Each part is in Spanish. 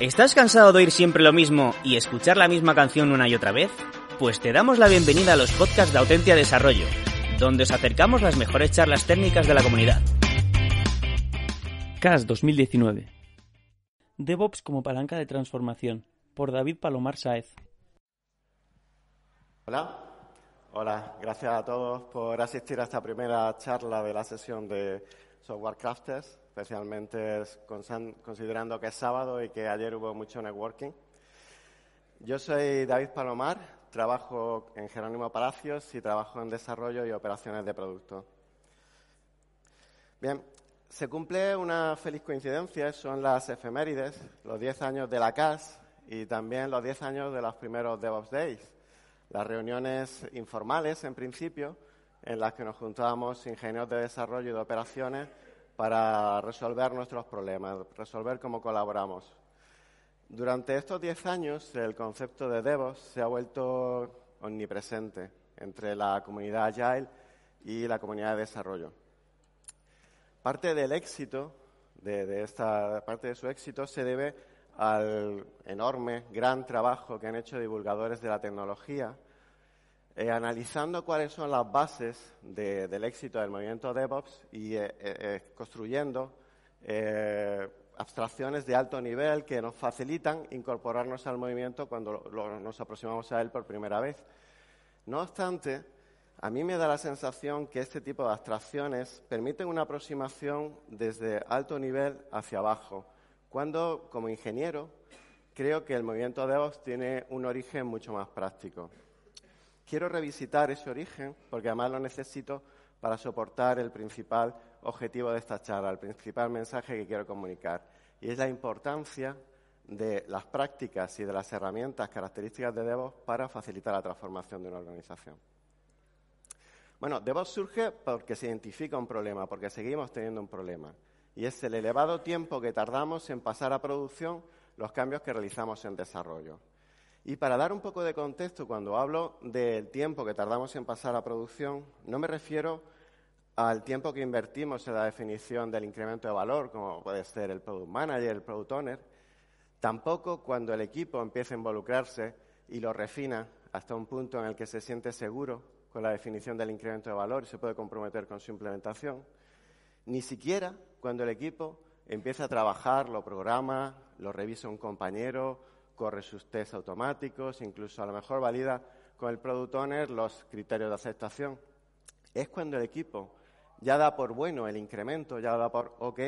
¿Estás cansado de oír siempre lo mismo y escuchar la misma canción una y otra vez? Pues te damos la bienvenida a los podcasts de Autentia Desarrollo, donde os acercamos las mejores charlas técnicas de la comunidad. CAS 2019 DevOps como palanca de transformación, por David Palomar Saez. Hola, hola, gracias a todos por asistir a esta primera charla de la sesión de Software Crafters especialmente considerando que es sábado y que ayer hubo mucho networking. Yo soy David Palomar, trabajo en Jerónimo Palacios y trabajo en desarrollo y operaciones de producto. Bien, se cumple una feliz coincidencia, son las efemérides, los 10 años de la CAS y también los 10 años de los primeros DevOps Days, las reuniones informales en principio, en las que nos juntábamos ingenieros de desarrollo y de operaciones para resolver nuestros problemas, resolver cómo colaboramos. Durante estos diez años, el concepto de DevOps se ha vuelto omnipresente entre la comunidad Agile y la comunidad de desarrollo. Parte del éxito de, esta parte de su éxito se debe al enorme, gran trabajo que han hecho divulgadores de la tecnología eh, analizando cuáles son las bases del éxito del movimiento DevOps y eh, eh, construyendo abstracciones de alto nivel que nos facilitan incorporarnos al movimiento cuando nos aproximamos a él por primera vez. No obstante, a mí me da la sensación que este tipo de abstracciones permiten una aproximación desde alto nivel hacia abajo, cuando como ingeniero creo que el movimiento DevOps tiene un origen mucho más práctico quiero revisitar ese origen porque además lo necesito para soportar el principal objetivo de esta charla, el principal mensaje que quiero comunicar. Y es la importancia de las prácticas y de las herramientas características de DevOps para facilitar la transformación de una organización. Bueno, DevOps surge porque se identifica un problema, porque seguimos teniendo un problema. Y es el elevado tiempo que tardamos en pasar a producción los cambios que realizamos en desarrollo. Y para dar un poco de contexto, cuando hablo del tiempo que tardamos en pasar a producción, no me refiero al tiempo que invertimos en la definición del incremento de valor, como puede ser el Product Manager, el Product Owner, tampoco cuando el equipo empieza a involucrarse y lo refina hasta un punto en el que se siente seguro con la definición del incremento de valor y se puede comprometer con su implementación, ni siquiera cuando el equipo empieza a trabajar, lo programa, lo revisa un compañero, corre sus test automáticos, incluso a lo mejor valida con el product owner los criterios de aceptación. Es cuando el equipo ya da por bueno el incremento, ya da por OK,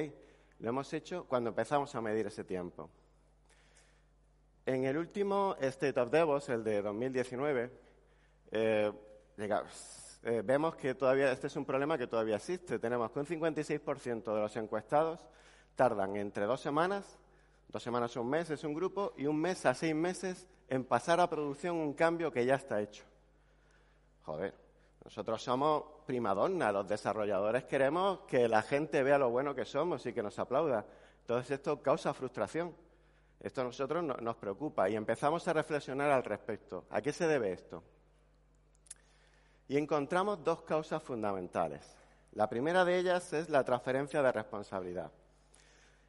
lo hemos hecho cuando empezamos a medir ese tiempo. En el último State of DevOps, el de 2019, eh, eh, vemos que todavía este es un problema que todavía existe. Tenemos que un 56% de los encuestados tardan entre dos semanas Dos semanas a un mes es un grupo y un mes a seis meses en pasar a producción un cambio que ya está hecho. Joder, nosotros somos primadonna, los desarrolladores queremos que la gente vea lo bueno que somos y que nos aplauda. Entonces esto causa frustración. Esto a nosotros nos preocupa y empezamos a reflexionar al respecto. ¿A qué se debe esto? Y encontramos dos causas fundamentales. La primera de ellas es la transferencia de responsabilidad.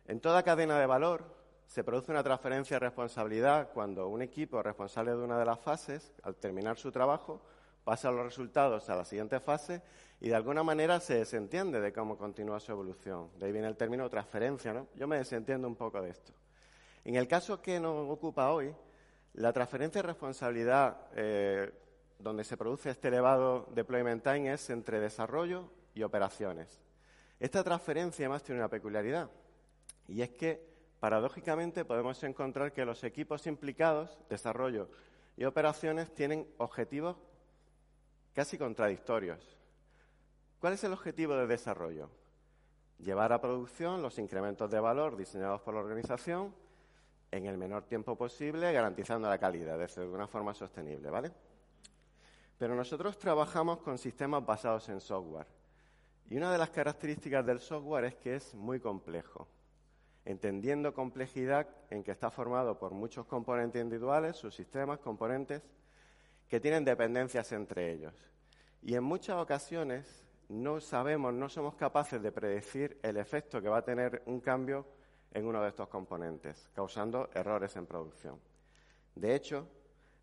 En toda cadena de valor, se produce una transferencia de responsabilidad cuando un equipo responsable de una de las fases, al terminar su trabajo, pasa los resultados a la siguiente fase y de alguna manera se desentiende de cómo continúa su evolución. De ahí viene el término transferencia, ¿no? Yo me desentiendo un poco de esto. En el caso que nos ocupa hoy, la transferencia de responsabilidad eh, donde se produce este elevado deployment time es entre desarrollo y operaciones. Esta transferencia además tiene una peculiaridad y es que paradójicamente podemos encontrar que los equipos implicados, desarrollo y operaciones, tienen objetivos casi contradictorios. ¿Cuál es el objetivo de desarrollo? Llevar a producción los incrementos de valor diseñados por la organización en el menor tiempo posible, garantizando la calidad, de una forma sostenible, ¿vale? Pero nosotros trabajamos con sistemas basados en software. Y una de las características del software es que es muy complejo, entendiendo complejidad en que está formado por muchos componentes individuales, subsistemas, componentes, que tienen dependencias entre ellos. Y en muchas ocasiones no sabemos, no somos capaces de predecir el efecto que va a tener un cambio en uno de estos componentes, causando errores en producción. De hecho,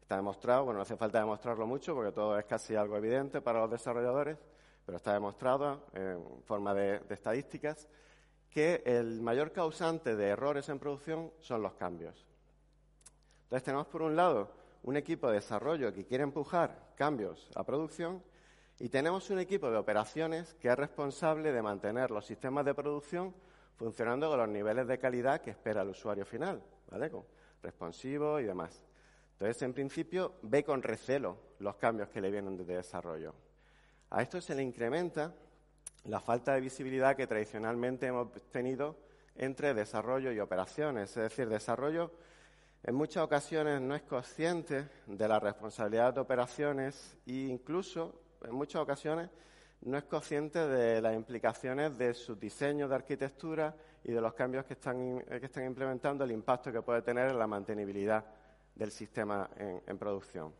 está demostrado, bueno, no hace falta demostrarlo mucho porque todo es casi algo evidente para los desarrolladores, pero está demostrado en forma de, estadísticas que el mayor causante de errores en producción son los cambios. Entonces tenemos por un lado un equipo de desarrollo que quiere empujar cambios a producción y tenemos un equipo de operaciones que es responsable de mantener los sistemas de producción funcionando con los niveles de calidad que espera el usuario final, ¿vale? Responsivo y demás. Entonces, en principio, ve con recelo los cambios que le vienen de desarrollo. A esto se le incrementa la falta de visibilidad que tradicionalmente hemos tenido entre desarrollo y operaciones. Es decir, desarrollo en muchas ocasiones no es consciente de la responsabilidad de operaciones e incluso en muchas ocasiones no es consciente de las implicaciones de su diseño de arquitectura y de los cambios que están implementando, el impacto que puede tener en la mantenibilidad del sistema en, producción.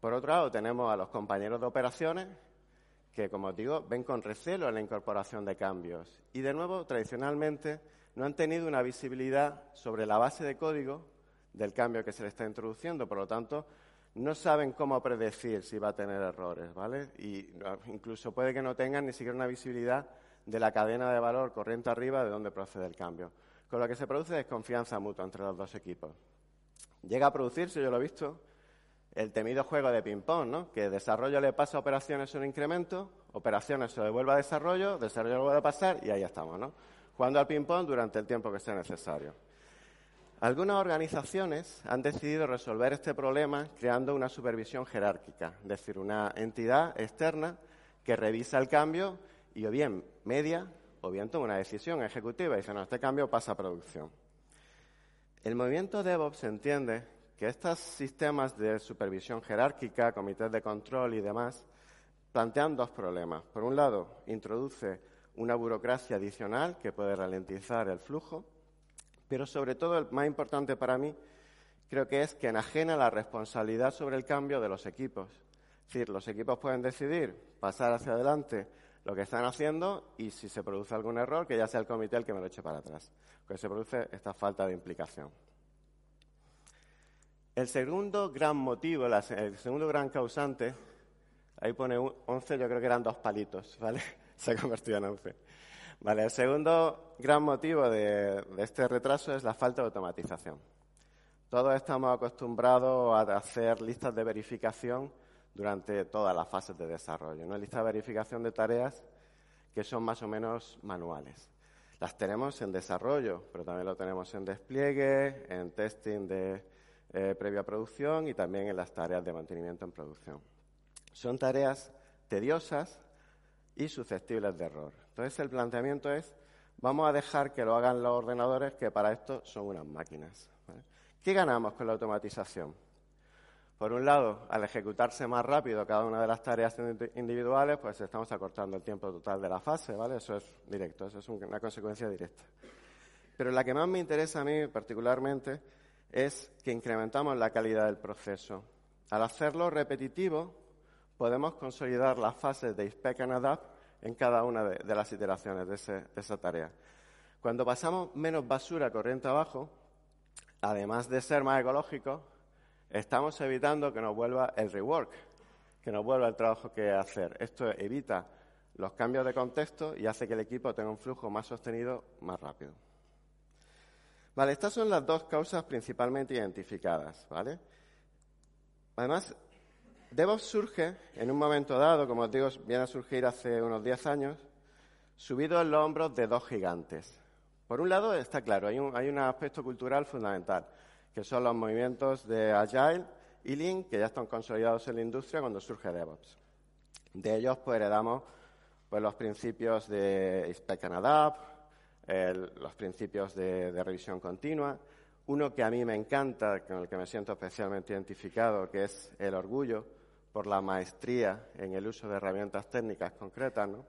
Por otro lado, tenemos a los compañeros de operaciones que, como os digo, ven con recelo en la incorporación de cambios. Y, de nuevo, tradicionalmente no han tenido una visibilidad sobre la base de código del cambio que se le está introduciendo. Por lo tanto, no saben cómo predecir si va a tener errores, ¿vale? Y incluso puede que no tengan ni siquiera una visibilidad de la cadena de valor corriente arriba de donde procede el cambio. Con lo que se produce desconfianza mutua entre los dos equipos. Llega a producirse, yo lo he visto, el temido juego de ping-pong, ¿no? Que desarrollo le pasa a operaciones un incremento, operaciones se devuelve a desarrollo, desarrollo lo vuelve a pasar y ahí estamos, ¿no? Jugando al ping-pong durante el tiempo que sea necesario. Algunas organizaciones han decidido resolver este problema creando una supervisión jerárquica, es decir, una entidad externa que revisa el cambio y o bien media o bien toma una decisión ejecutiva y dice, no, este cambio pasa a producción. El movimiento DevOps entiende que estos sistemas de supervisión jerárquica, comités de control y demás, plantean dos problemas. Por un lado, introduce una burocracia adicional que puede ralentizar el flujo pero sobre todo, el más importante para mí, creo que es que enajena la responsabilidad sobre el cambio de los equipos. Es decir, los equipos pueden decidir pasar hacia adelante lo que están haciendo y si se produce algún error, que ya sea el comité el que me lo eche para atrás. Porque se produce esta falta de implicación. El segundo gran motivo, el segundo gran causante, ahí pone 11, yo creo que eran dos palitos, ¿vale? Se ha convertido en 11. Vale, el segundo gran motivo de, este retraso es la falta de automatización. Todos estamos acostumbrados a hacer listas de verificación durante todas las fases de desarrollo, ¿no? Listas de verificación de tareas que son más o menos manuales. Las tenemos en desarrollo, pero también lo tenemos en despliegue, en testing de eh, previa producción y también en las tareas de mantenimiento en producción. Son tareas tediosas y susceptibles de error. Entonces el planteamiento es, vamos a dejar que lo hagan los ordenadores, que para esto son unas máquinas. ¿Qué ganamos con la automatización? Por un lado, al ejecutarse más rápido cada una de las tareas individuales, pues estamos acortando el tiempo total de la fase, ¿vale? Eso es directo, eso es una consecuencia directa. Pero la que más me interesa a mí particularmente es que incrementamos la calidad del proceso. Al hacerlo repetitivo, podemos consolidar las fases de Inspect and Adapt en cada una de, las iteraciones de, esa tarea. Cuando pasamos menos basura corriente abajo, además de ser más ecológicos, estamos evitando que nos vuelva el rework, que nos vuelva el trabajo que hacer. Esto evita los cambios de contexto y hace que el equipo tenga un flujo más sostenido más rápido. Vale, estas son las dos causas principalmente identificadas, ¿vale? Además, DevOps surge en un momento dado, como os digo, viene a surgir hace unos 10 años, subido en los hombros de dos gigantes. Por un lado, está claro, hay un, hay un aspecto cultural fundamental, que son los movimientos de Agile y Lean, que ya están consolidados en la industria cuando surge DevOps. De ellos, pues, heredamos pues, los principios de Inspect and Adapt, los principios de, de revisión continua, Uno que a mí me encanta, con el que me siento especialmente identificado, que es el orgullo por la maestría en el uso de herramientas técnicas concretas, ¿no?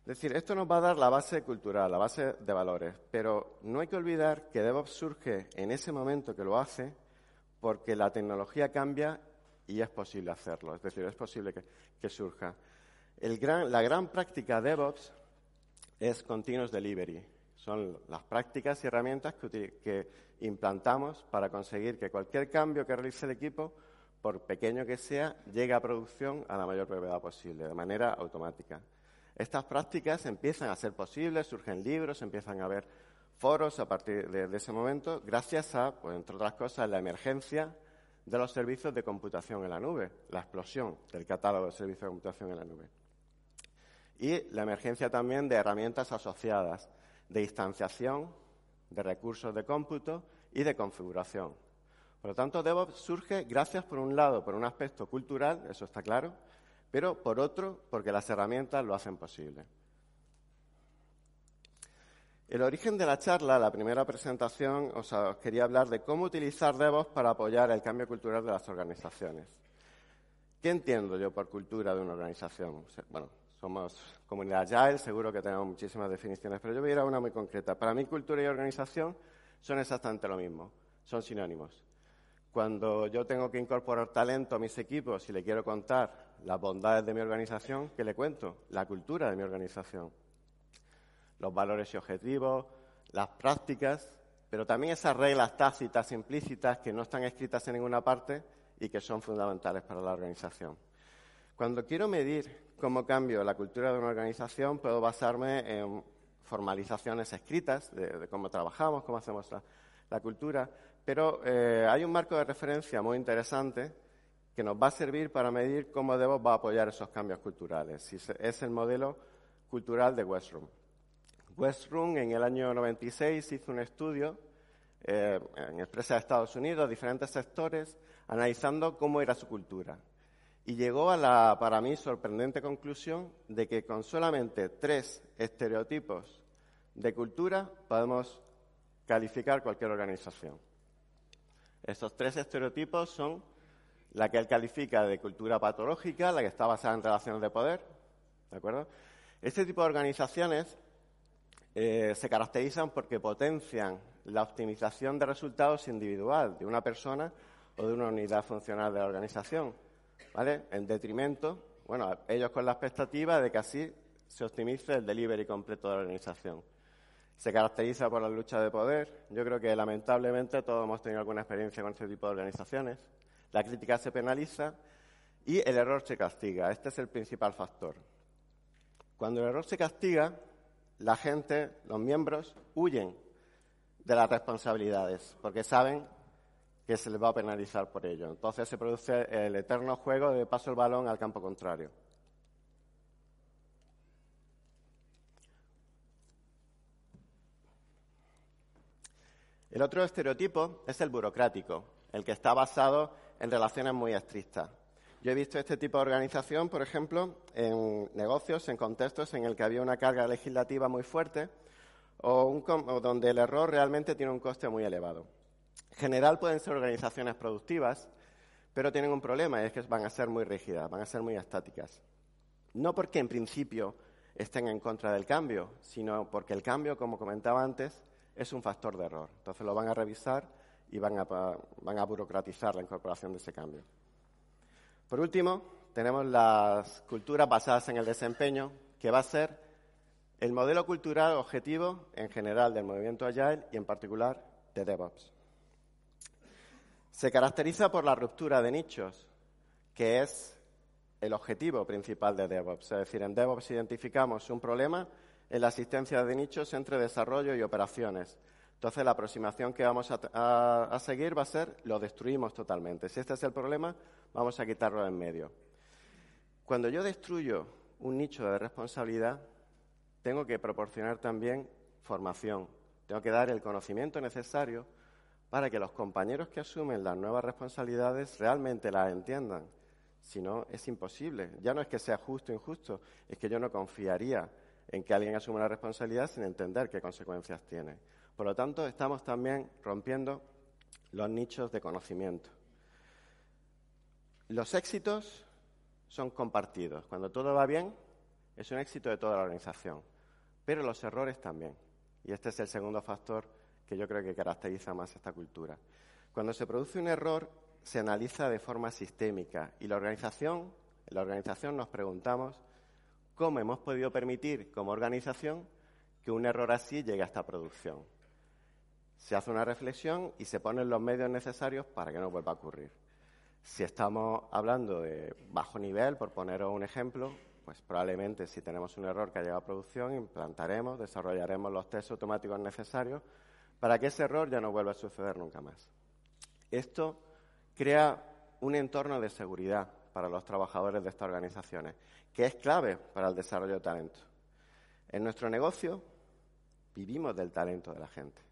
Es decir, esto nos va a dar la base cultural, la base de valores, pero no hay que olvidar que DevOps surge en ese momento que lo hace porque la tecnología cambia y es posible hacerlo, es decir, es posible que, surja. la gran práctica DevOps es Continuous Delivery. Son las prácticas y herramientas que, implantamos para conseguir que cualquier cambio que realice el equipo, por pequeño que sea, llegue a producción a la mayor brevedad posible, de manera automática. Estas prácticas empiezan a ser posibles, surgen libros, empiezan a haber foros a partir de, ese momento, gracias a, pues, entre otras cosas, la emergencia de los servicios de computación en la nube, la explosión del catálogo de servicios de computación en la nube. Y la emergencia también de herramientas asociadas de instanciación, de recursos de cómputo y de configuración. Por lo tanto, DevOps surge gracias, por un lado, por un aspecto cultural, eso está claro, pero por otro, porque las herramientas lo hacen posible. El origen de la charla, la primera presentación, os quería hablar de cómo utilizar DevOps para apoyar el cambio cultural de las organizaciones. ¿Qué entiendo yo por cultura de una organización? Bueno, somos comunidad Agile, seguro que tenemos muchísimas definiciones, pero yo voy a ir a una muy concreta. Para mí, cultura y organización son exactamente lo mismo, son sinónimos. Cuando yo tengo que incorporar talento a mis equipos y le quiero contar las bondades de mi organización, ¿qué le cuento? La cultura de mi organización. Los valores y objetivos, las prácticas, pero también esas reglas tácitas, implícitas, que no están escritas en ninguna parte y que son fundamentales para la organización. Cuando quiero medir cómo cambio la cultura de una organización, puedo basarme en formalizaciones escritas de, cómo trabajamos, cómo hacemos la, cultura, pero eh, hay un marco de referencia muy interesante que nos va a servir para medir cómo DevOps va a apoyar esos cambios culturales. Es el modelo cultural de Westroom. Westroom en el año 96 hizo un estudio eh, en empresas de Estados Unidos, diferentes sectores, analizando cómo era su cultura. Y llegó a la, para mí, sorprendente conclusión de que con solamente tres estereotipos de cultura podemos calificar cualquier organización. Estos tres estereotipos son la que él califica de cultura patológica, la que está basada en relaciones de poder, ¿de acuerdo? Este tipo de organizaciones eh, se caracterizan porque potencian la optimización de resultados individual de una persona o de una unidad funcional de la organización, ¿vale? En detrimento, bueno, ellos con la expectativa de que así se optimice el delivery completo de la organización. Se caracteriza por la lucha de poder. Yo creo que lamentablemente todos hemos tenido alguna experiencia con este tipo de organizaciones. La crítica se penaliza y el error se castiga. Este es el principal factor. Cuando el error se castiga, la gente, los miembros, huyen de las responsabilidades porque saben que se les va a penalizar por ello. Entonces se produce el eterno juego de paso el balón al campo contrario. El otro estereotipo es el burocrático, el que está basado en relaciones muy estrictas. Yo he visto este tipo de organización, por ejemplo, en negocios, en contextos en el que había una carga legislativa muy fuerte o, donde el error realmente tiene un coste muy elevado. En general pueden ser organizaciones productivas, pero tienen un problema y es que van a ser muy rígidas, van a ser muy estáticas. No porque en principio estén en contra del cambio, sino porque el cambio, como comentaba antes, es un factor de error. Entonces lo van a revisar y van a, burocratizar la incorporación de ese cambio. Por último, tenemos las culturas basadas en el desempeño, que va a ser el modelo cultural objetivo en general del movimiento Agile y en particular de DevOps. Se caracteriza por la ruptura de nichos, que es el objetivo principal de DevOps. Es decir, en DevOps identificamos un problema en la asistencia de nichos entre desarrollo y operaciones. Entonces, la aproximación que vamos a, seguir va a ser lo destruimos totalmente. Si este es el problema, vamos a quitarlo en medio. Cuando yo destruyo un nicho de responsabilidad, tengo que proporcionar también formación. Tengo que dar el conocimiento necesario para que los compañeros que asumen las nuevas responsabilidades realmente las entiendan. Si no, es imposible. Ya no es que sea justo o injusto, es que yo no confiaría en que alguien asuma la responsabilidad sin entender qué consecuencias tiene. Por lo tanto, estamos también rompiendo los nichos de conocimiento. Los éxitos son compartidos. Cuando todo va bien, es un éxito de toda la organización. Pero los errores también. Y este es el segundo factor que yo creo que caracteriza más esta cultura. Cuando se produce un error, se analiza de forma sistémica y la organización, la organización nos preguntamos cómo hemos podido permitir como organización que un error así llegue a esta producción. Se hace una reflexión y se ponen los medios necesarios para que no vuelva a ocurrir. Si estamos hablando de bajo nivel, por poneros un ejemplo, pues probablemente si tenemos un error que ha llegado a producción, implantaremos, desarrollaremos los test automáticos necesarios para que ese error ya no vuelva a suceder nunca más. Esto crea un entorno de seguridad para los trabajadores de estas organizaciones, que es clave para el desarrollo de talento. En nuestro negocio vivimos del talento de la gente.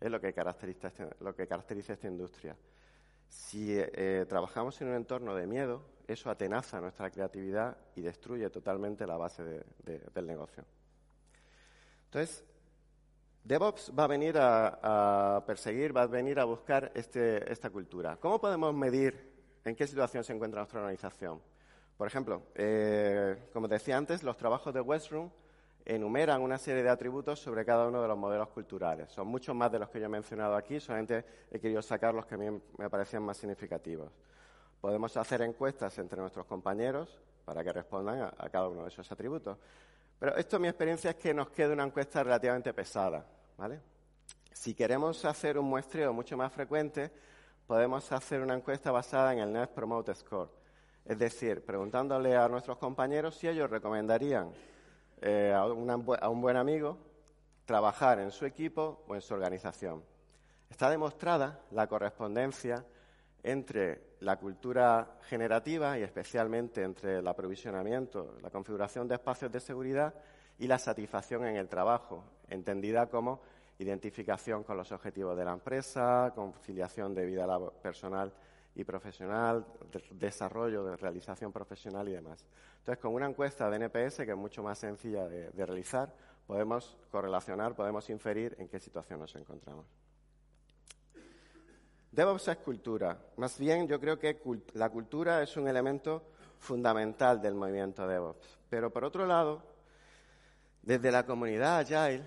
Es lo que caracteriza, este, esta industria. Si eh, trabajamos en un entorno de miedo, eso atenaza nuestra creatividad y destruye totalmente la base del negocio. Entonces, DevOps va a venir a, perseguir, va a venir a buscar este, esta cultura. ¿Cómo podemos medir en qué situación se encuentra nuestra organización? Por ejemplo, eh, como decía antes, los trabajos de Westroom enumeran una serie de atributos sobre cada uno de los modelos culturales. Son muchos más de los que yo he mencionado aquí, solamente he querido sacar los que a mí me parecían más significativos. Podemos hacer encuestas entre nuestros compañeros para que respondan a, cada uno de esos atributos. Pero esto, mi experiencia, es que nos queda una encuesta relativamente pesada. ¿vale? Si queremos hacer un muestreo mucho más frecuente, podemos hacer una encuesta basada en el Net Promote Score. Es decir, preguntándole a nuestros compañeros si ellos recomendarían eh, a, un buen amigo trabajar en su equipo o en su organización. Está demostrada la correspondencia entre la cultura generativa y especialmente entre el aprovisionamiento, la configuración de espacios de seguridad y la satisfacción en el trabajo, entendida como identificación con los objetivos de la empresa, conciliación de vida personal y profesional, desarrollo de realización profesional y demás. Entonces, con una encuesta de NPS, que es mucho más sencilla de, realizar, podemos correlacionar, podemos inferir en qué situación nos encontramos. DevOps es cultura. Más bien, yo creo que la cultura es un elemento fundamental del movimiento DevOps. Pero por otro lado, desde la comunidad Agile,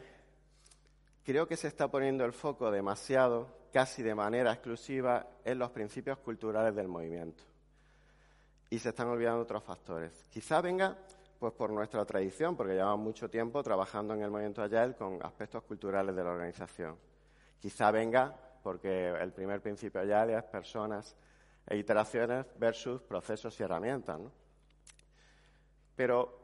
creo que se está poniendo el foco demasiado casi de manera exclusiva en los principios culturales del movimiento. Y se están olvidando otros factores. Quizá venga pues por nuestra tradición, porque llevamos mucho tiempo trabajando en el movimiento Agile con aspectos culturales de la organización. Quizá venga porque el primer principio Agile es personas e iteraciones versus procesos y herramientas. Pero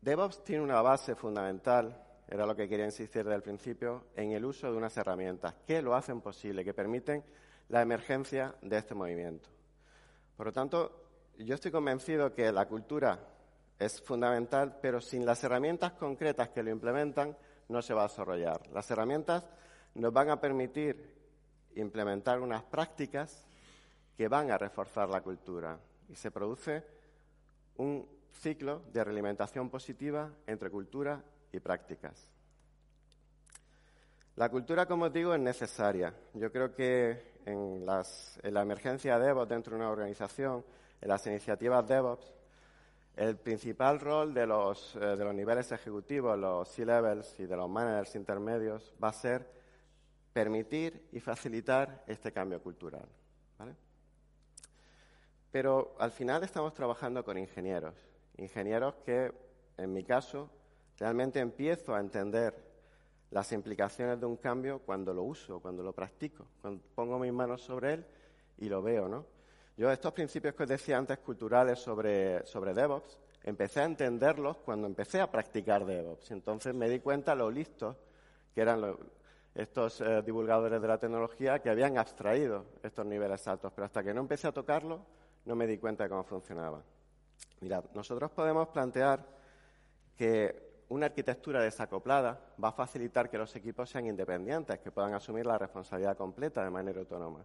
DevOps tiene una base fundamental era lo que quería insistir desde el principio, en el uso de unas herramientas que lo hacen posible, que permiten la emergencia de este movimiento. Por lo tanto, yo estoy convencido que la cultura es fundamental, pero sin las herramientas concretas que lo implementan, no se va a desarrollar. Las herramientas nos van a permitir implementar unas prácticas que van a reforzar la cultura y se produce un ciclo de realimentación positiva entre cultura y prácticas. La cultura, como os digo, es necesaria. Yo creo que en, la emergencia DevOps dentro de una organización, en las iniciativas DevOps, el principal rol de los, eh, de los niveles ejecutivos, los C-levels y de los managers intermedios va a ser permitir y facilitar este cambio cultural. Pero al final estamos trabajando con ingenieros, ingenieros que, en mi caso, Realmente empiezo a entender las implicaciones de un cambio cuando lo uso, cuando lo practico, cuando pongo mis manos sobre él y lo veo, ¿no? Yo estos principios que os decía antes culturales sobre, sobre DevOps, empecé a entenderlos cuando empecé a practicar DevOps. Entonces me di cuenta lo listos que eran estos eh, divulgadores de la tecnología que habían abstraído estos niveles altos, pero hasta que no empecé a tocarlo no me di cuenta de cómo funcionaba. Mirad, nosotros podemos plantear que una arquitectura desacoplada va a facilitar que los equipos sean independientes, que puedan asumir la responsabilidad completa de manera autónoma.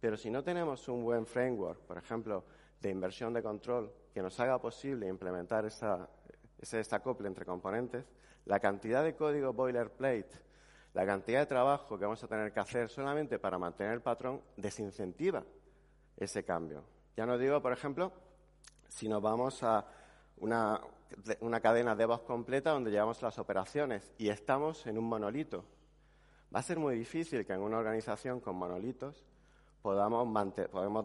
Pero si no tenemos un buen framework, por ejemplo, de inversión de control, que nos haga posible implementar ese desacople entre componentes, la cantidad de código boilerplate, La cantidad de trabajo que vamos a tener que hacer solamente para mantener el patrón desincentiva ese cambio. Ya no digo, por ejemplo, si nos vamos a una, cadena de voz completa donde llevamos las operaciones y estamos en un monolito. Va a ser muy difícil que en una organización con monolitos podamos,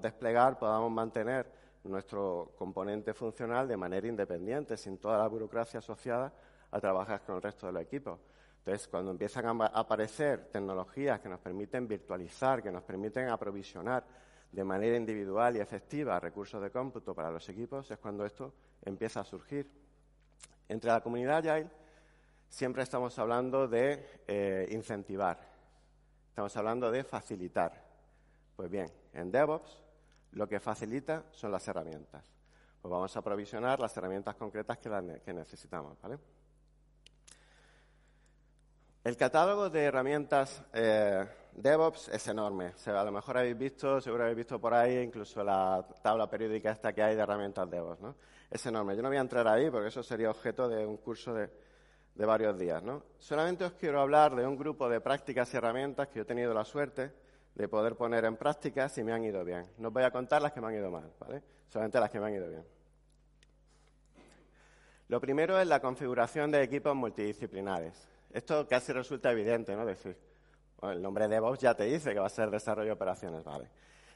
desplegar, podamos mantener nuestro componente funcional de manera independiente, sin toda la burocracia asociada a trabajar con el resto de los equipos. Entonces, cuando empiezan a aparecer tecnologías que nos permiten virtualizar, que nos permiten aprovisionar de manera individual y efectiva recursos de cómputo para los equipos, es cuando esto empieza a surgir. Entre la comunidad Agile siempre estamos hablando de eh, incentivar, estamos hablando de facilitar. Pues bien, en DevOps lo que facilita son las herramientas. Pues vamos a provisionar las herramientas concretas que, necesitamos, ¿vale? El catálogo de herramientas eh, DevOps es enorme. a lo mejor habéis visto, seguro habéis visto por ahí incluso la tabla periódica esta que hay de herramientas DevOps, ¿no? Es enorme. Yo no voy a entrar ahí porque eso sería objeto de un curso de, varios días, ¿no? Solamente os quiero hablar de un grupo de prácticas y herramientas que yo he tenido la suerte de poder poner en práctica si me han ido bien. No os voy a contar las que me han ido mal, ¿vale? Solamente las que me han ido bien. Lo primero es la configuración de equipos multidisciplinares. Esto casi resulta evidente, ¿no? Decir, el nombre de DevOps ya te dice que va a ser desarrollo de operaciones, ¿vale?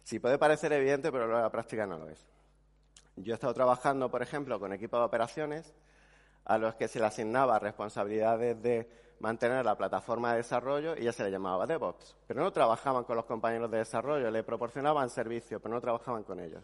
Sí puede parecer evidente, pero luego la práctica no lo es. Yo he estado trabajando, por ejemplo, con equipos de operaciones a los que se le asignaba responsabilidades de mantener la plataforma de desarrollo y ya se le llamaba DevOps. Pero no trabajaban con los compañeros de desarrollo, le proporcionaban servicio, pero no trabajaban con ellos.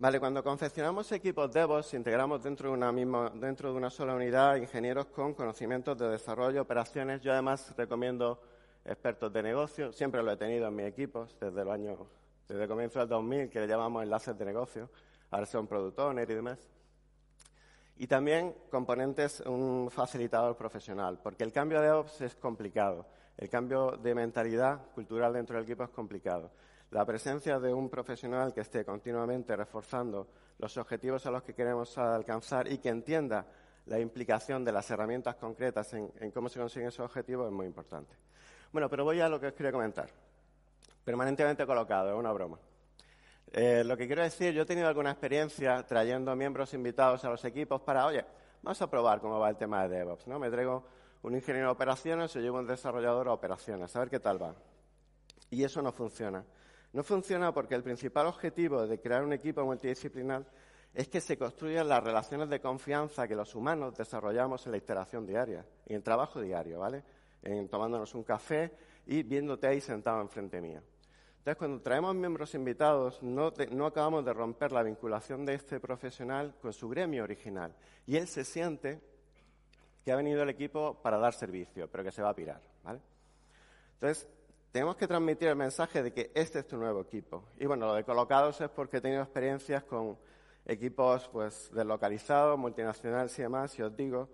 Vale, cuando confeccionamos equipos DevOps, integramos dentro de una misma, dentro de una sola unidad ingenieros con conocimientos de desarrollo, operaciones. Yo además recomiendo expertos de negocio, siempre lo he tenido en mis equipos desde el año, desde el comienzo del 2000, que le llamamos enlaces de negocio, ahora son product y demás. Y también componentes, un facilitador profesional, porque el cambio de Ops es complicado. El cambio de mentalidad cultural dentro del equipo es complicado. La presencia de un profesional que esté continuamente reforzando los objetivos a los que queremos alcanzar y que entienda la implicación de las herramientas concretas en, cómo se consiguen esos objetivos es muy importante. Bueno, pero voy a lo que os quería comentar. Permanentemente colocado, es una broma. Eh, lo que quiero decir, yo he tenido alguna experiencia trayendo miembros invitados a los equipos para, oye, vamos a probar cómo va el tema de DevOps, ¿no? Me traigo un ingeniero de operaciones o llevo un desarrollador a operaciones, a ver qué tal va. Y eso no funciona. No funciona porque el principal objetivo de crear un equipo multidisciplinar es que se construyan las relaciones de confianza que los humanos desarrollamos en la interacción diaria, en el trabajo diario, ¿vale? En tomándonos un café y viéndote ahí sentado enfrente mío. Entonces, cuando traemos miembros invitados, no, acabamos de romper la vinculación de este profesional con su gremio original. Y él se siente que ha venido el equipo para dar servicio, pero que se va a pirar. Entonces, tenemos que transmitir el mensaje de que este es tu nuevo equipo. Y bueno, lo de colocados es porque he tenido experiencias con equipos pues, deslocalizados, multinacionales y demás, y os digo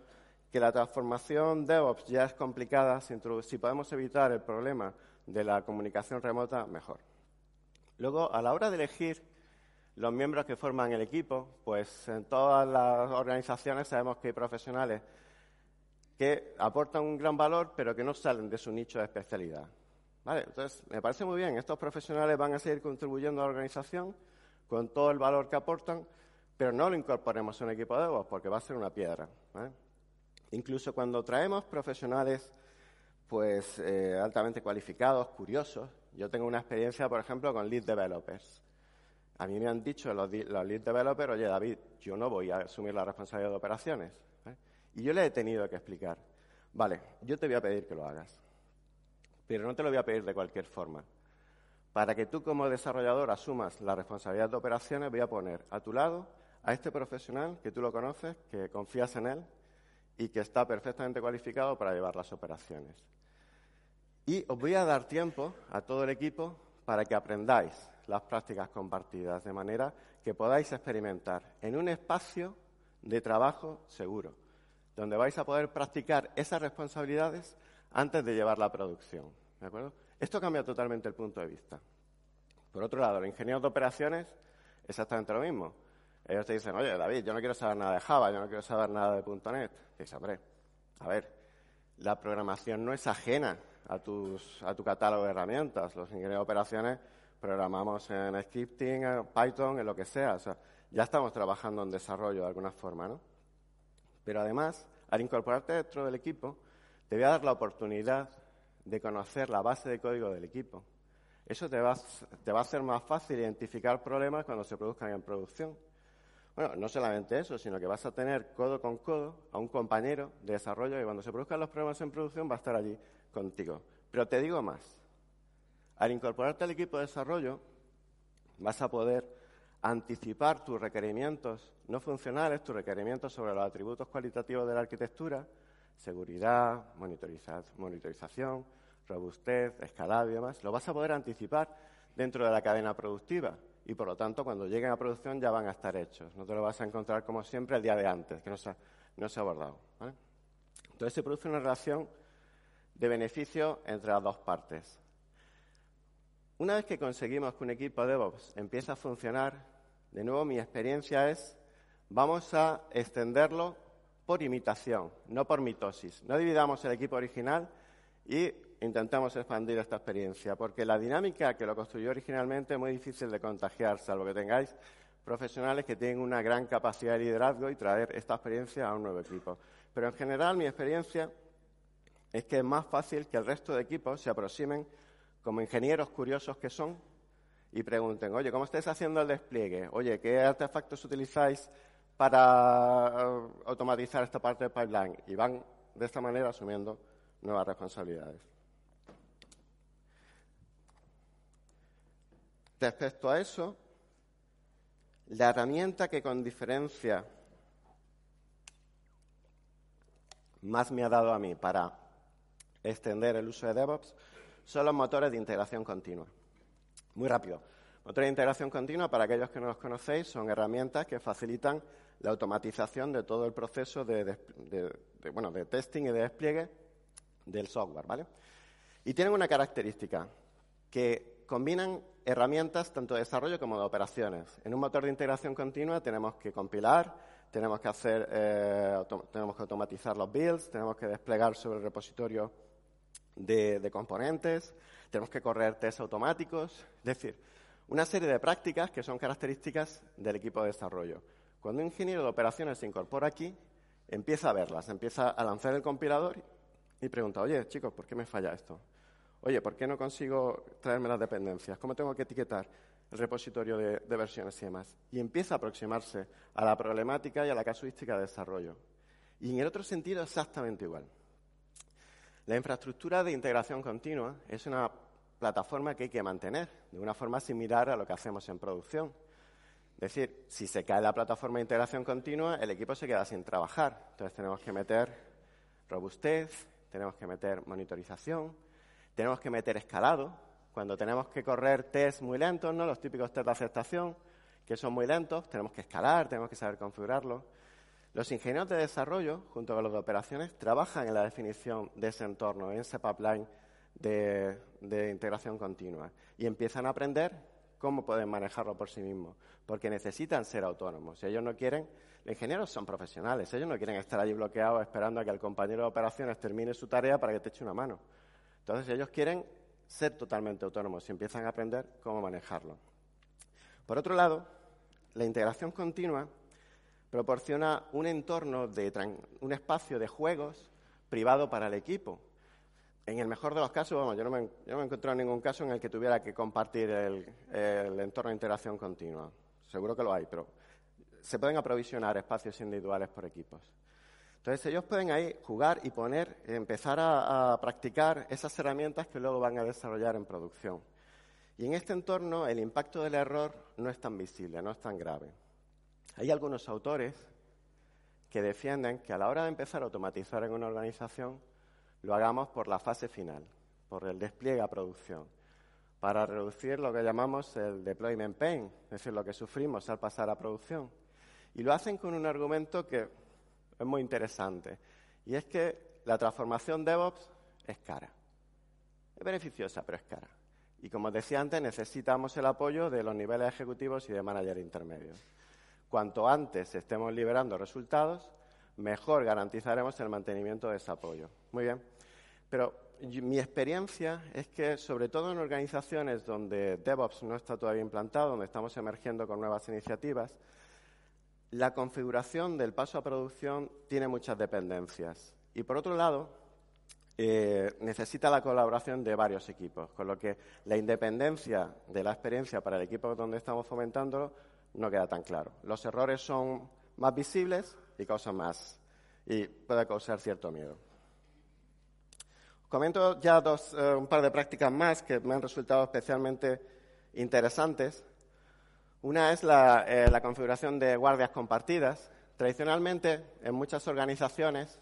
que la transformación DevOps ya es complicada. si podemos evitar el problema de la comunicación remota, mejor. Luego, a la hora de elegir los miembros que forman el equipo, pues en todas las organizaciones sabemos que hay profesionales que aportan un gran valor, pero que no salen de su nicho de especialidad. ¿Vale? Entonces, me parece muy bien, estos profesionales van a seguir contribuyendo a la organización con todo el valor que aportan, pero no lo incorporemos en un equipo de voz porque va a ser una piedra. Incluso cuando traemos profesionales pues eh, altamente cualificados, curiosos. Yo tengo una experiencia, por ejemplo, con lead developers. A mí me han dicho los, lead developers, oye David, yo no voy a asumir la responsabilidad de operaciones. ¿eh? Y yo le he tenido que explicar, vale, yo te voy a pedir que lo hagas, pero no te lo voy a pedir de cualquier forma. Para que tú como desarrollador asumas la responsabilidad de operaciones, voy a poner a tu lado a este profesional que tú lo conoces, que confías en él y que está perfectamente cualificado para llevar las operaciones. Y os voy a dar tiempo a todo el equipo para que aprendáis las prácticas compartidas, de manera que podáis experimentar en un espacio de trabajo seguro, donde vais a poder practicar esas responsabilidades antes de llevar la producción. ¿De acuerdo? Esto cambia totalmente el punto de vista. Por otro lado, los ingenieros de operaciones, exactamente lo mismo. Ellos te dicen, oye, David, yo no quiero saber nada de Java, yo no quiero saber nada de .NET. Dices, hombre, a ver, la programación no es ajena a, a tu catálogo de herramientas. Los ingenieros de operaciones programamos en scripting, en Python, en lo que sea. O sea, ya estamos trabajando en desarrollo de alguna forma, ¿no? Pero además, al incorporarte dentro del equipo, te voy a dar la oportunidad de conocer la base de código del equipo. Eso te va, a hacer más fácil identificar problemas cuando se produzcan en producción. Bueno, no solamente eso, sino que vas a tener codo con codo a un compañero de desarrollo que cuando se produzcan los problemas en producción va a estar allí contigo. Pero te digo más. Al incorporarte al equipo de desarrollo, vas a poder anticipar tus requerimientos no funcionales, tus requerimientos sobre los atributos cualitativos de la arquitectura, seguridad, monitorización, robustez, escalado y demás, lo vas a poder anticipar dentro de la cadena productiva y por lo tanto cuando lleguen a producción ya van a estar hechos. No te lo vas a encontrar como siempre el día de antes, que no se ha, abordado. Entonces se produce una relación de beneficio entre las dos partes. Una vez que conseguimos que un equipo de DevOps empiece a funcionar, de nuevo mi experiencia es, vamos a extenderlo por imitación, no por mitosis. No dividamos el equipo original y intentamos expandir esta experiencia, porque la dinámica que lo construyó originalmente es muy difícil de contagiar, salvo que tengáis profesionales que tienen una gran capacidad de liderazgo y traer esta experiencia a un nuevo equipo. Pero en general mi experiencia es que es más fácil que el resto de equipos se aproximen como ingenieros curiosos que son y pregunten, oye, ¿cómo estáis haciendo el despliegue? Oye, ¿qué artefactos utilizáis para eh, automatizar esta parte del pipeline? Y van de esta manera asumiendo nuevas responsabilidades. Respecto a eso, la herramienta que con diferencia más me ha dado a mí para extender el uso de DevOps son los motores de integración continua. Muy rápido. Motores de integración continua, para aquellos que no los conocéis, son herramientas que facilitan la automatización de todo el proceso de, bueno, de testing y de despliegue del software, ¿vale? Y tienen una característica, que combinan herramientas tanto de desarrollo como de operaciones. En un motor de integración continua tenemos que compilar, tenemos que hacer, eh, tenemos que automatizar los builds, tenemos que desplegar sobre el repositorio de, componentes, tenemos que correr test automáticos, es decir, una serie de prácticas que son características del equipo de desarrollo. Cuando un ingeniero de operaciones se incorpora aquí, empieza a verlas, empieza a lanzar el compilador y pregunta, oye, chicos, ¿por qué me falla esto? Oye, ¿por qué no consigo traerme las dependencias? ¿Cómo tengo que etiquetar el repositorio de, versiones y demás? Y empieza a aproximarse a la problemática y a la casuística de desarrollo. Y en el otro sentido, exactamente igual. La infraestructura de integración continua es una plataforma que hay que mantener de una forma similar a lo que hacemos en producción. Es decir, si se cae la plataforma de integración continua, el equipo se queda sin trabajar. Entonces tenemos que meter robustez, tenemos que meter monitorización, tenemos que meter escalado. Cuando tenemos que correr test muy lentos, ¿no? los típicos test de aceptación, que son muy lentos, tenemos que escalar, tenemos que saber configurarlo. Los ingenieros de desarrollo, junto con los de operaciones, trabajan en la definición de ese entorno, en ese pipeline de, integración continua y empiezan a aprender cómo pueden manejarlo por sí mismos, porque necesitan ser autónomos. Si ellos no quieren, los ingenieros son profesionales, ellos no quieren estar allí bloqueados esperando a que el compañero de operaciones termine su tarea para que te eche una mano. Entonces ellos quieren ser totalmente autónomos y empiezan a aprender cómo manejarlo. Por otro lado, la integración continua proporciona un entorno, de un espacio de juegos privado para el equipo. En el mejor de los casos, vamos, yo no me, he encontrado ningún caso en el que tuviera que compartir el, entorno de integración continua. Seguro que lo hay, pero se pueden aprovisionar espacios individuales por equipos. Entonces ellos pueden ahí jugar y poner, empezar a, practicar esas herramientas que luego van a desarrollar en producción. Y en este entorno el impacto del error no es tan visible, no es tan grave. Hay algunos autores que defienden que a la hora de empezar a automatizar en una organización lo hagamos por la fase final, por el despliegue a producción, para reducir lo que llamamos el deployment pain, es decir, lo que sufrimos al pasar a producción. Y lo hacen con un argumento que es muy interesante, y es que la transformación DevOps es cara. Es beneficiosa, pero es cara. Y como decía antes, necesitamos el apoyo de los niveles ejecutivos y de manager intermedios. Cuanto antes estemos liberando resultados, mejor garantizaremos el mantenimiento de ese apoyo. Muy bien. Pero mi experiencia es que, sobre todo en organizaciones donde DevOps no está todavía implantado, donde estamos emergiendo con nuevas iniciativas, la configuración del paso a producción tiene muchas dependencias. Y por otro lado, eh, necesita la colaboración de varios equipos, con lo que la independencia de la experiencia para el equipo donde estamos fomentándolo no queda tan claro. Los errores son más visibles y causan más y puede causar cierto miedo. Comento ya dos, eh, un par de prácticas más que me han resultado especialmente interesantes. Una es la, eh, configuración de guardias compartidas. Tradicionalmente, en muchas organizaciones,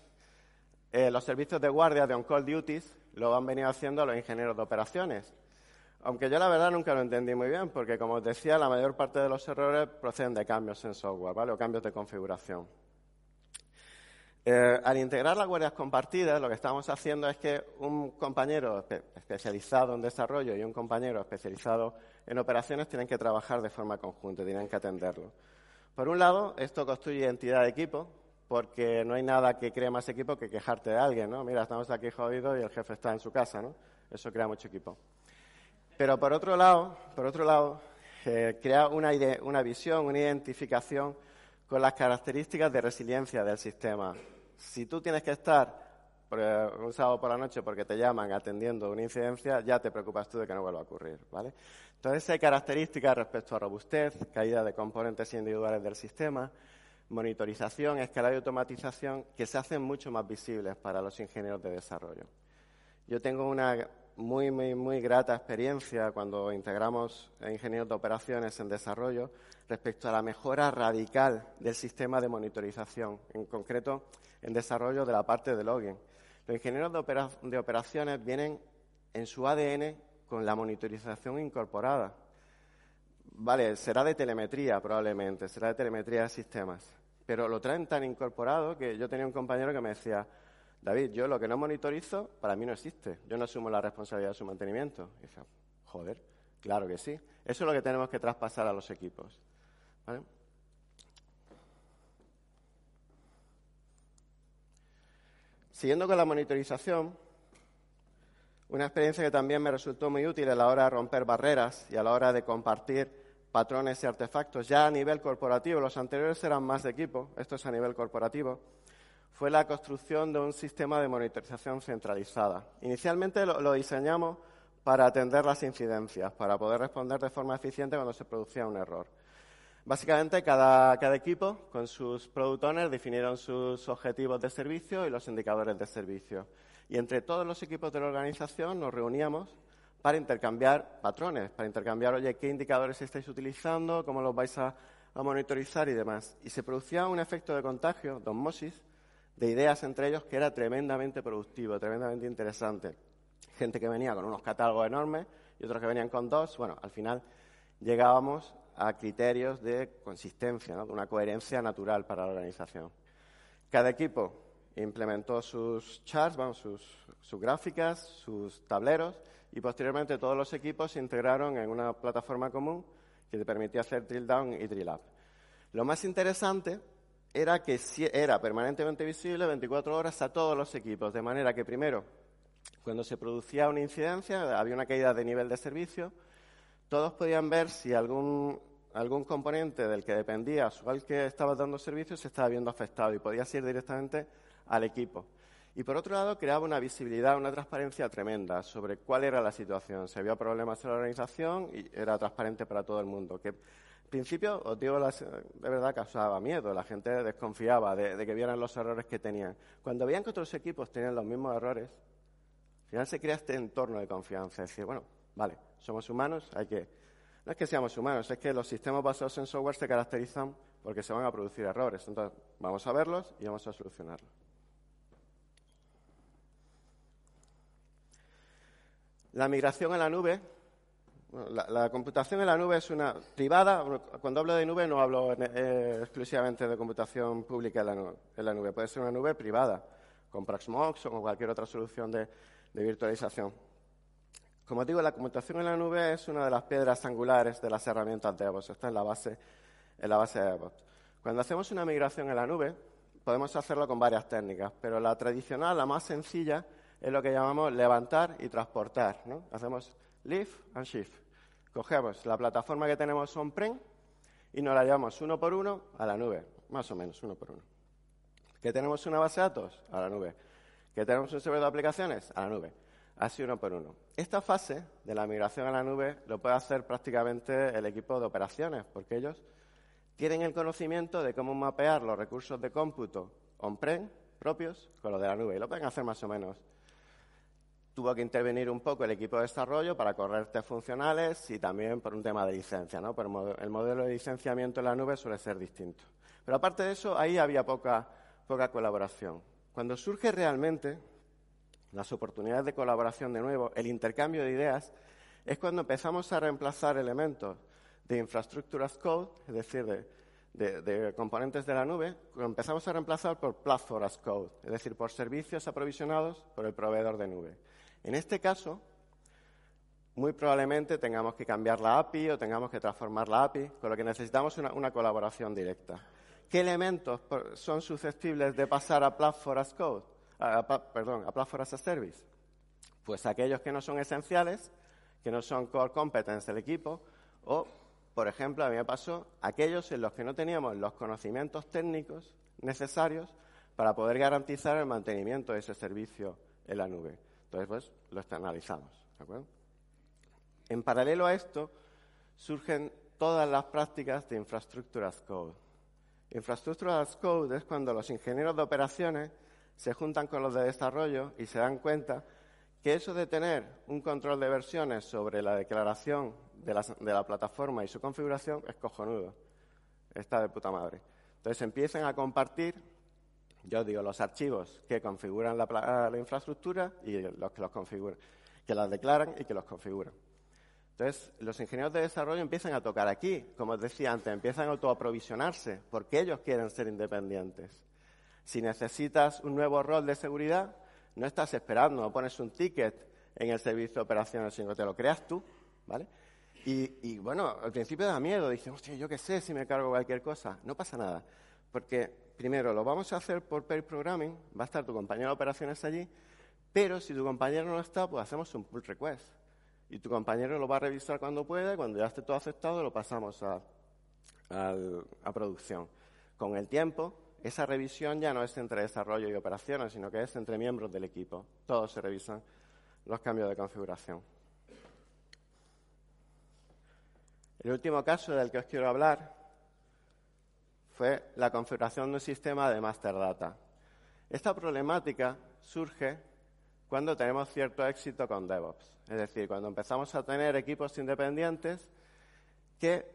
eh, los servicios de guardia de on-call duties lo han venido haciendo los ingenieros de operaciones. Aunque yo la verdad nunca lo entendí muy bien, porque como os decía, la mayor parte de los errores proceden de cambios en software, ¿vale? O cambios de configuración. Eh, al integrar las guardias compartidas, lo que estamos haciendo es que un compañero especializado en desarrollo y un compañero especializado en operaciones tienen que trabajar de forma conjunta, tienen que atenderlo. Por un lado, esto construye identidad de equipo, porque no hay nada que cree más equipo que quejarte de alguien, ¿no? Mira, estamos aquí jodidos y el jefe está en su casa, ¿no? Eso crea mucho equipo. Pero por otro lado, por otro lado, eh, crea una, una visión, una identificación con las características de resiliencia del sistema. Si tú tienes que estar un sábado por la noche porque te llaman atendiendo una incidencia, ya te preocupas tú de que no vuelva a ocurrir, ¿vale? Entonces hay características respecto a robustez, caída de componentes individuales del sistema, monitorización, escala y automatización que se hacen mucho más visibles para los ingenieros de desarrollo. Yo tengo una muy, muy, muy grata experiencia cuando integramos ingenieros de operaciones en desarrollo respecto a la mejora radical del sistema de monitorización, en concreto en desarrollo de la parte de login. Los ingenieros de, de operaciones vienen en su ADN con la monitorización incorporada. Vale, será de telemetría probablemente, será de telemetría de sistemas pero lo traen tan incorporado que yo tenía un compañero que me decía, David, yo lo que no monitorizo para mí no existe, yo no asumo la responsabilidad de su mantenimiento. Y dice, joder, claro que sí. Eso es lo que tenemos que traspasar a los equipos. Siguiendo con la monitorización, una experiencia que también me resultó muy útil a la hora de romper barreras y a la hora de compartir patrones y artefactos. Ya a nivel corporativo, los anteriores eran más de equipo, esto es a nivel corporativo, fue la construcción de un sistema de monitorización centralizada. Inicialmente lo, diseñamos para atender las incidencias, para poder responder de forma eficiente cuando se producía un error. Básicamente, cada, equipo, con sus product owners, definieron sus objetivos de servicio y los indicadores de servicio. Y entre todos los equipos de la organización nos reuníamos para intercambiar patrones, para intercambiar, oye, qué indicadores estáis utilizando, cómo los vais a, monitorizar y demás. Y se producía un efecto de contagio, de osmosis, de ideas entre ellos que era tremendamente productivo, tremendamente interesante. Gente que venía con unos catálogos enormes y otros que venían con dos. Bueno, al final llegábamos a criterios de consistencia, de una coherencia natural para la organización. Cada equipo implementó sus charts, sus, gráficas, sus tableros y posteriormente todos los equipos se integraron en una plataforma común que te permitía hacer drill down y drill up. Lo más interesante era que era permanentemente visible 24 horas a todos los equipos, de manera que primero, cuando se producía una incidencia, había una caída de nivel de servicio, todos podían ver si algún, algún componente del que dependía o al que estaba dando servicio se estaba viendo afectado y podía ir directamente al equipo. Y por otro lado, creaba una visibilidad, una transparencia tremenda sobre cuál era la situación. Si había problemas en la organización y era transparente para todo el mundo. Que principio, os digo, de verdad causaba miedo. La gente desconfiaba de, que vieran los errores que tenían. Cuando veían que otros equipos tenían los mismos errores, al final se crea este entorno de confianza. Es decir, bueno, vale, somos humanos, hay que. No es que seamos humanos, es que los sistemas basados en software se caracterizan porque se van a producir errores. Entonces, vamos a verlos y vamos a solucionarlos. La migración a la nube, la, computación en la nube es una privada. Cuando hablo de nube no hablo eh, exclusivamente de computación pública en la, nube, Puede ser una nube privada, con Proxmox o con cualquier otra solución de, virtualización. Como digo, la computación en la nube es una de las piedras angulares de las herramientas DevOps. Está en la base, en la base de DevOps. Cuando hacemos una migración en la nube, podemos hacerlo con varias técnicas, pero la tradicional, la más sencilla, es lo que llamamos levantar y transportar. ¿no? Hacemos lift and shift. Cogemos la plataforma que tenemos on-prem y nos la llevamos uno por uno a la nube, más o menos uno por uno. ¿Que tenemos una base de datos? A la nube. ¿Que tenemos un servidor de aplicaciones? A la nube. Así uno por uno. Esta fase de la migración a la nube lo puede hacer prácticamente el equipo de operaciones, porque ellos tienen el conocimiento de cómo mapear los recursos de cómputo on-prem propios con los de la nube. Y lo pueden hacer más o menos. Tuvo que intervenir un poco el equipo de desarrollo para correr test funcionales y también por un tema de licencia, ¿no? Pero el modelo de licenciamiento en la nube suele ser distinto. Pero aparte de eso, ahí había poca, poca colaboración. Cuando surge realmente las oportunidades de colaboración de nuevo, el intercambio de ideas, es cuando empezamos a reemplazar elementos de infraestructuras code, es decir, de, componentes de la nube, empezamos a reemplazar por platform as code, es decir, por servicios aprovisionados por el proveedor de nube. En este caso, muy probablemente tengamos que cambiar la API o tengamos que transformar la API, con lo que necesitamos una, colaboración directa. ¿Qué elementos son susceptibles de pasar a Platform as Code? a Platform as a Service? Pues aquellos que no son esenciales, que no son core competence del equipo, o, por ejemplo, a mí me pasó aquellos en los que no teníamos los conocimientos técnicos necesarios para poder garantizar el mantenimiento de ese servicio en la nube. Entonces, pues, lo externalizamos. ¿de acuerdo? En paralelo a esto, surgen todas las prácticas de Infrastructure as Code. Infrastructure as Code es cuando los ingenieros de operaciones se juntan con los de desarrollo y se dan cuenta que eso de tener un control de versiones sobre la declaración de la, de la plataforma y su configuración es cojonudo. Está de puta madre. Entonces empiezan a compartir yo digo los archivos que configuran la, infraestructura y los que los configuran, que las declaran y que los configuran. Entonces, los ingenieros de desarrollo empiezan a tocar aquí, como os decía antes, empiezan a autoaprovisionarse, porque ellos quieren ser independientes. Si necesitas un nuevo rol de seguridad, no estás esperando, no pones un ticket en el servicio de operaciones, sino que te lo creas tú, ¿vale? Y, bueno, al principio da miedo, dices, hostia, yo qué sé si me cargo cualquier cosa. No pasa nada, porque primero lo vamos a hacer por pair programming, va a estar tu compañero de operaciones allí, pero si tu compañero no está, pues hacemos un pull request. Y tu compañero lo va a revisar cuando pueda, cuando ya esté todo aceptado, lo pasamos a, a producción. Con el tiempo, esa revisión ya no es entre desarrollo y operaciones, sino que es entre miembros del equipo. Todos se revisan los cambios de configuración. El último caso del que os quiero hablar fue la configuración de un sistema de master data. Esta problemática surge cuando tenemos cierto éxito con DevOps, es decir, cuando empezamos a tener equipos independientes que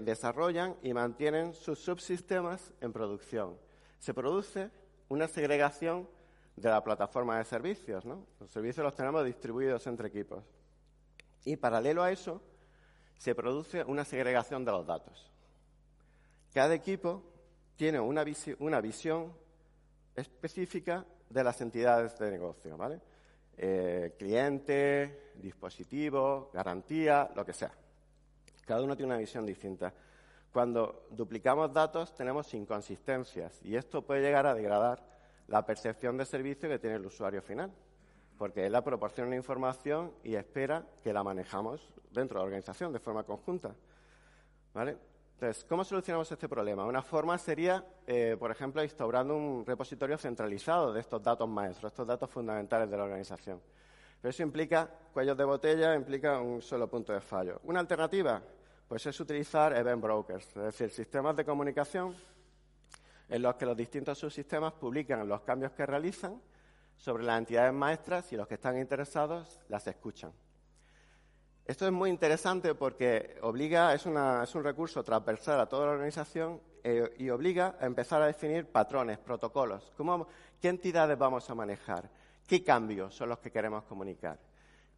desarrollan y mantienen sus subsistemas en producción. Se produce una segregación de la plataforma de servicios. ¿no? Los servicios los tenemos distribuidos entre equipos. Y paralelo a eso, se produce una segregación de los datos. Cada equipo tiene una, visión específica de las entidades de negocio, ¿vale? Eh, cliente, dispositivo, garantía, lo que sea. Cada uno tiene una visión distinta. Cuando duplicamos datos tenemos inconsistencias y esto puede llegar a degradar la percepción de servicio que tiene el usuario final, porque él la proporciona información y espera que la manejamos dentro de la organización de forma conjunta. ¿Vale? Entonces, ¿cómo solucionamos este problema? Una forma sería, eh, por ejemplo, instaurando un repositorio centralizado de estos datos maestros, estos datos fundamentales de la organización. Pero eso implica cuellos de botella, implica un solo punto de fallo. Una alternativa, pues es utilizar event brokers, es decir, sistemas de comunicación en los que los distintos subsistemas publican los cambios que realizan sobre las entidades maestras y los que están interesados las escuchan. Esto es muy interesante porque obliga, es, un recurso transversal a toda la organización eh, y obliga a empezar a definir patrones, protocolos. ¿Qué entidades vamos a manejar? ¿Qué cambios son los que queremos comunicar?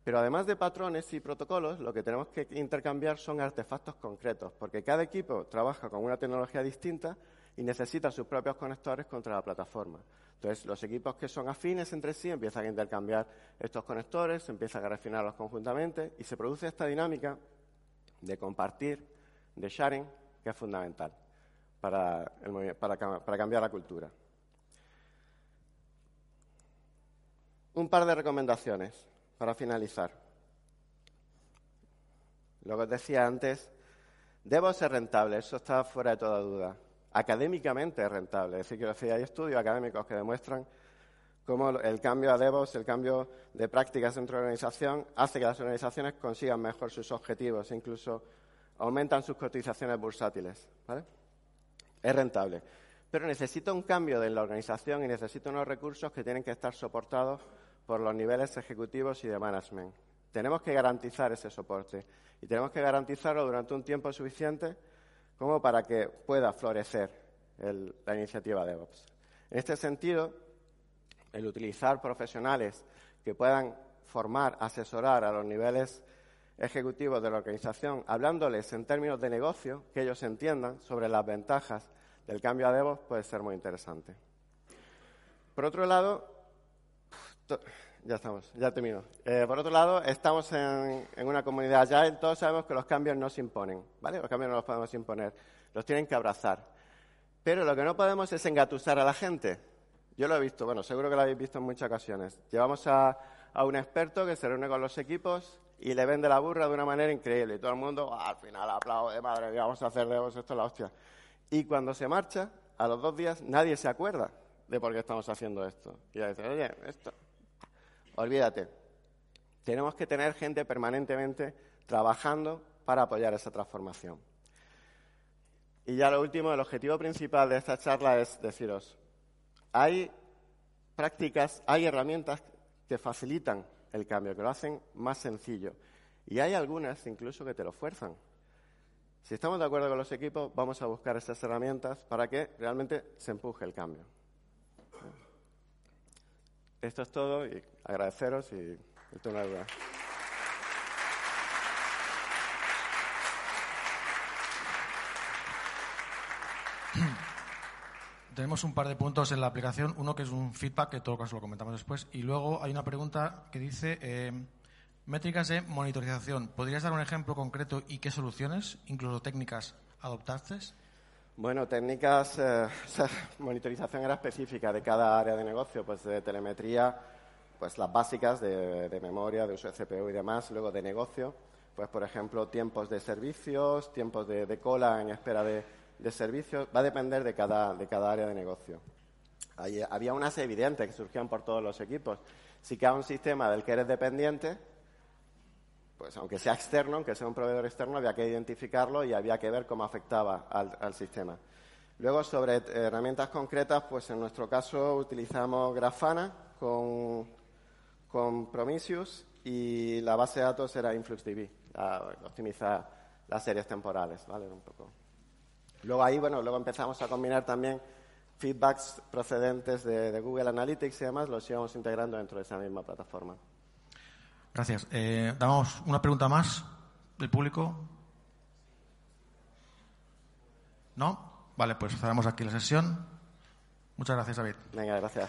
Pero además de patrones y protocolos, lo que tenemos que intercambiar son artefactos concretos, porque cada equipo trabaja con una tecnología distinta y necesita sus propios conectores contra la plataforma. Entonces, los equipos que son afines entre sí empiezan a intercambiar estos conectores, empiezan a refinarlos conjuntamente y se produce esta dinámica de compartir, de sharing, que es fundamental. para, para cambiar la cultura. Un par de recomendaciones para finalizar. Lo que os decía antes, debo ser rentable, eso está fuera de toda duda. Académicamente rentable, es decir, que hay estudios académicos que demuestran cómo el cambio a DevOps, el cambio de prácticas dentro de la organización, hace que las organizaciones consigan mejor sus objetivos incluso aumentan sus cotizaciones bursátiles. Es rentable. Pero necesita un cambio de la organización y necesita unos recursos que tienen que estar soportados por los niveles ejecutivos y de management. Tenemos que garantizar ese soporte y tenemos que garantizarlo durante un tiempo suficiente como para que pueda florecer la iniciativa DevOps. En este sentido, el utilizar profesionales que puedan formar, asesorar a los niveles ejecutivos de la organización, hablándoles en términos de negocio, que ellos entiendan sobre las ventajas del cambio a DevOps, puede ser muy interesante. Por otro lado, ya estamos, ya termino. Eh, por otro lado, estamos en, una comunidad ya todos sabemos que los cambios no se imponen, ¿vale? Los cambios no los podemos imponer, los tienen que abrazar. Pero lo que no podemos es engatusar a la gente. Yo lo he visto, bueno, seguro que lo habéis visto en muchas ocasiones. Llevamos a, un experto que se reúne con los equipos y le vende la burra de una manera increíble. Y todo el mundo, ah, al final aplaude, madre mía, vamos a hacer de esto la hostia. Y cuando se marcha, a los dos días, nadie se acuerda de por qué estamos haciendo esto. Y ya dice, oye, esto, olvídate. Tenemos que tener gente permanentemente trabajando para apoyar esa transformación. Y ya lo último, el objetivo principal de esta charla es deciros, hay prácticas, hay herramientas que facilitan el cambio, que lo hacen más sencillo. Y hay algunas incluso que te lo fuerzan. Si estamos de acuerdo con los equipos, vamos a buscar esas herramientas para que realmente se empuje el cambio. Esto es todo y agradeceros y esto una duda. Tenemos un par de puntos en la aplicación. Uno que es un feedback, que en todo caso lo comentamos después. Y luego hay una pregunta que dice eh, métricas de monitorización. ¿Podrías dar un ejemplo concreto y qué soluciones, incluso técnicas, adoptaste? Bueno, técnicas, eh, monitorización era específica de cada área de negocio, pues de telemetría, pues las básicas de, memoria, de uso de CPU y demás, luego de negocio, pues por ejemplo tiempos de servicios, tiempos de, cola en espera de, servicios, va a depender de cada, de cada área de negocio. había unas evidentes que surgían por todos los equipos. Si queda un sistema del que eres dependiente, pues aunque sea externo, aunque sea un proveedor externo, había que identificarlo y había que ver cómo afectaba al, sistema. Luego, sobre herramientas concretas, pues en nuestro caso utilizamos Grafana con, con Prometheus y la base de datos era InfluxDB, optimizar las series temporales, ¿vale? Un poco. Luego ahí, bueno, luego empezamos a combinar también feedbacks procedentes de, de Google Analytics y demás, los íbamos integrando dentro de esa misma plataforma. Gracias. Eh, damos una pregunta más del público. ¿No? Vale, pues cerramos aquí la sesión. Muchas gracias, David. Venga, gracias.